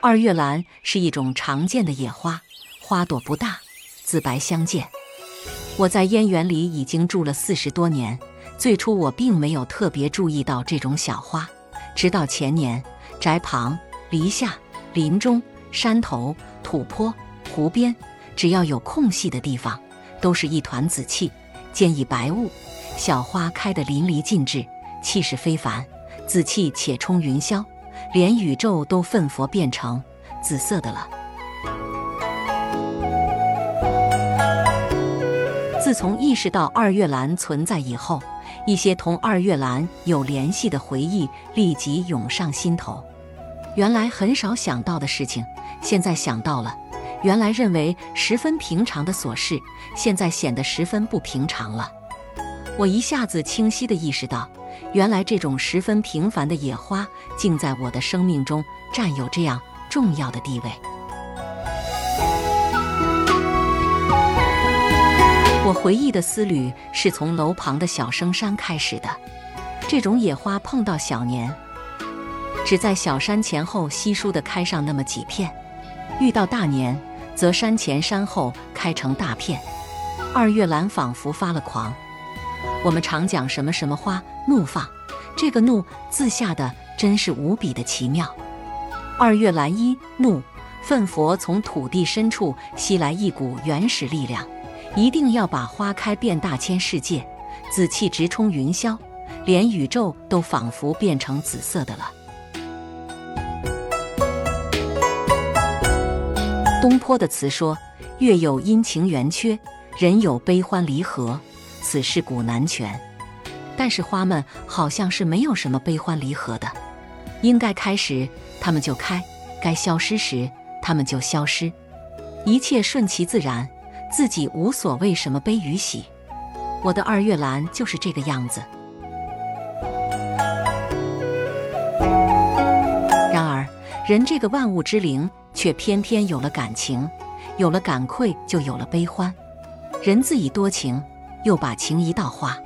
二月兰是一种常见的野花，花朵不大，紫白相间。我在燕园里已经住了四十多年，最初我并没有特别注意到这种小花，直到前年，宅旁、篱下、林中、山头、土坡、湖边，只要有空隙的地方，都是一团紫气，渐以白雾，小花开得淋漓尽致，气势非凡，紫气且冲云霄。连宇宙都奋佛变成紫色的了。自从意识到二月兰存在以后，一些同二月兰有联系的回忆立即涌上心头。原来很少想到的事情，现在想到了；原来认为十分平常的琐事，现在显得十分不平常了。我一下子清晰地意识到。原来这种十分平凡的野花，竟在我的生命中占有这样重要的地位。我回忆的丝缕是从楼旁的小生山开始的。这种野花碰到小年，只在小山前后稀疏的开上那么几片；遇到大年，则山前山后开成大片。二月兰仿佛发了狂。我们常讲什么什么花怒放，这个怒字下的真是无比的奇妙。二月兰一怒，奋佛从土地深处吸来一股原始力量，一定要把花开遍大千世界，紫气直冲云霄，连宇宙都仿佛变成紫色的了。东坡的词说：“月有阴晴圆缺，人有悲欢离合。”此事古难全，但是花们好像是没有什么悲欢离合的，应该开时它们就开，该消失时它们就消失，一切顺其自然，自己无所谓什么悲与喜。我的二月兰就是这个样子。然而，人这个万物之灵，却偏偏有了感情，有了感愧，就有了悲欢。人自以多情。又把情移到花，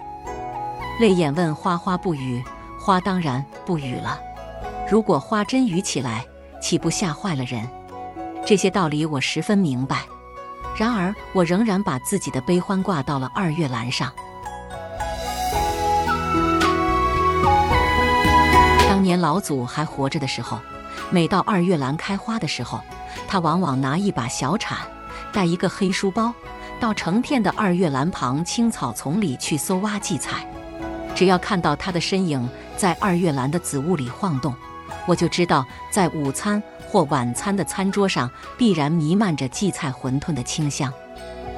泪眼问花花不语，花当然不语了。如果花真语起来，岂不吓坏了人？这些道理我十分明白。然而，我仍然把自己的悲欢挂到了二月兰上。当年老祖还活着的时候，每到二月兰开花的时候，他往往拿一把小铲，带一个黑书包。到成片的二月兰旁青草丛里去搜挖荠菜，只要看到他的身影在二月兰的紫雾里晃动，我就知道在午餐或晚餐的餐桌上必然弥漫着荠菜馄饨的清香。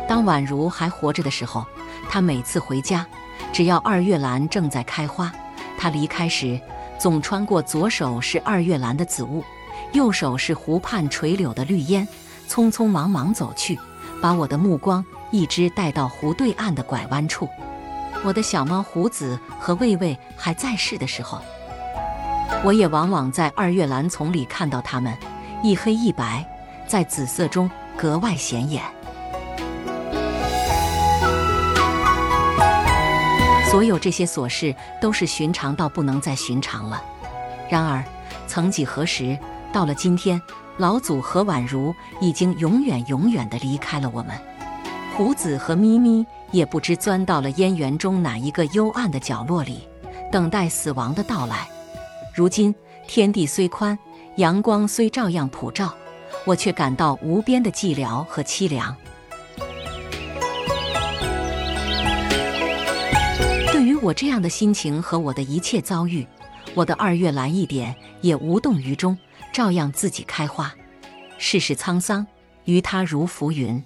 当宛如还活着的时候，他每次回家，只要二月兰正在开花，他离开时总穿过左手是二月兰的紫雾，右手是湖畔垂柳的绿烟，匆匆忙忙走去。把我的目光一直带到湖对岸的拐弯处。我的小猫胡子和魏魏还在世的时候，我也往往在二月兰丛里看到它们，一黑一白，在紫色中格外显眼。所有这些琐事都是寻常到不能再寻常了。然而，曾几何时，到了今天。老祖和宛如已经永远永远地离开了我们，胡子和咪咪也不知钻到了烟园中哪一个幽暗的角落里，等待死亡的到来。如今天地虽宽，阳光虽照样普照，我却感到无边的寂寥和凄凉。对于我这样的心情和我的一切遭遇，我的二月兰一点也无动于衷。照样自己开花，世事沧桑，于他如浮云。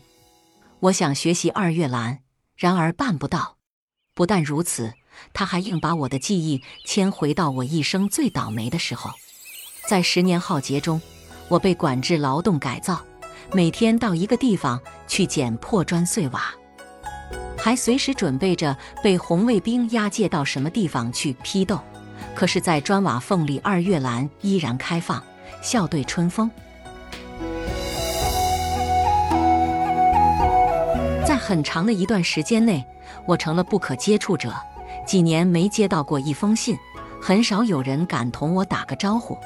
我想学习二月兰，然而办不到。不但如此，他还硬把我的记忆迁回到我一生最倒霉的时候。在十年浩劫中，我被管制劳动改造，每天到一个地方去捡破砖碎瓦，还随时准备着被红卫兵押解到什么地方去批斗。可是，在砖瓦缝里，二月兰依然开放。笑对春风，在很长的一段时间内，我成了不可接触者。几年没接到过一封信，很少有人敢同我打个招呼。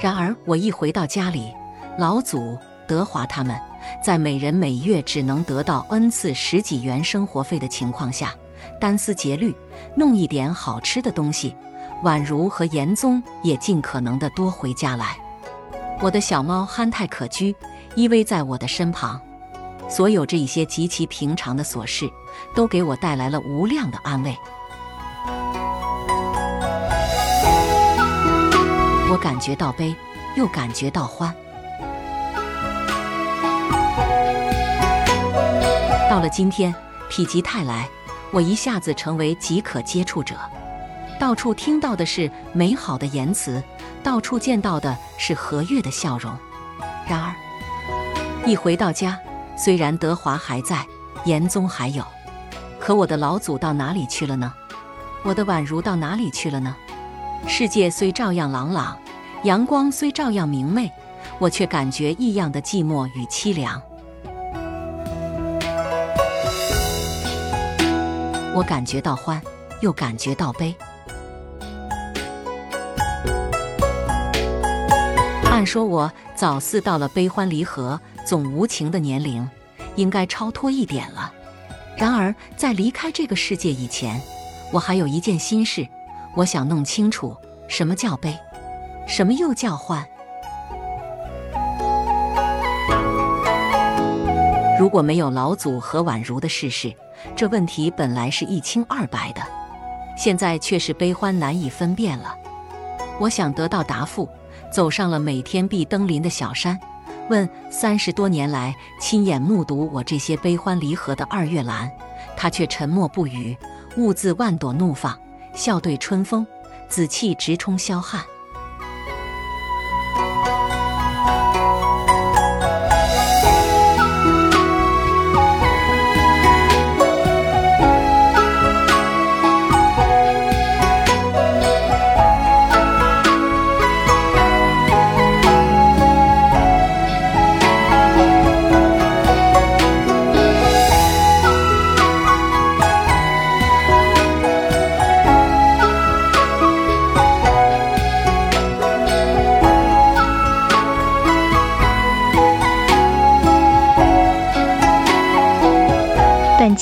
然而，我一回到家里，老祖、德华他们，在每人每月只能得到 n 次十几元生活费的情况下，单思竭虑弄一点好吃的东西。宛如和严宗也尽可能的多回家来。我的小猫憨态可掬，依偎在我的身旁。所有这一些极其平常的琐事，都给我带来了无量的安慰。我感觉到悲，又感觉到欢。到了今天，否极泰来，我一下子成为即可接触者。到处听到的是美好的言辞，到处见到的是和悦的笑容。然而，一回到家，虽然德华还在，严宗还有，可我的老祖到哪里去了呢？我的宛如到哪里去了呢？世界虽照样朗朗，阳光虽照样明媚，我却感觉异样的寂寞与凄凉。我感觉到欢，又感觉到悲。按说，我早似到了悲欢离合总无情的年龄，应该超脱一点了。然而，在离开这个世界以前，我还有一件心事，我想弄清楚什么叫悲，什么又叫欢。如果没有老祖和宛如的事实，这问题本来是一清二白的，现在却是悲欢难以分辨了。我想得到答复。走上了每天必登临的小山，问三十多年来亲眼目睹我这些悲欢离合的二月兰，他却沉默不语，兀自万朵怒放，笑对春风，紫气直冲霄汉。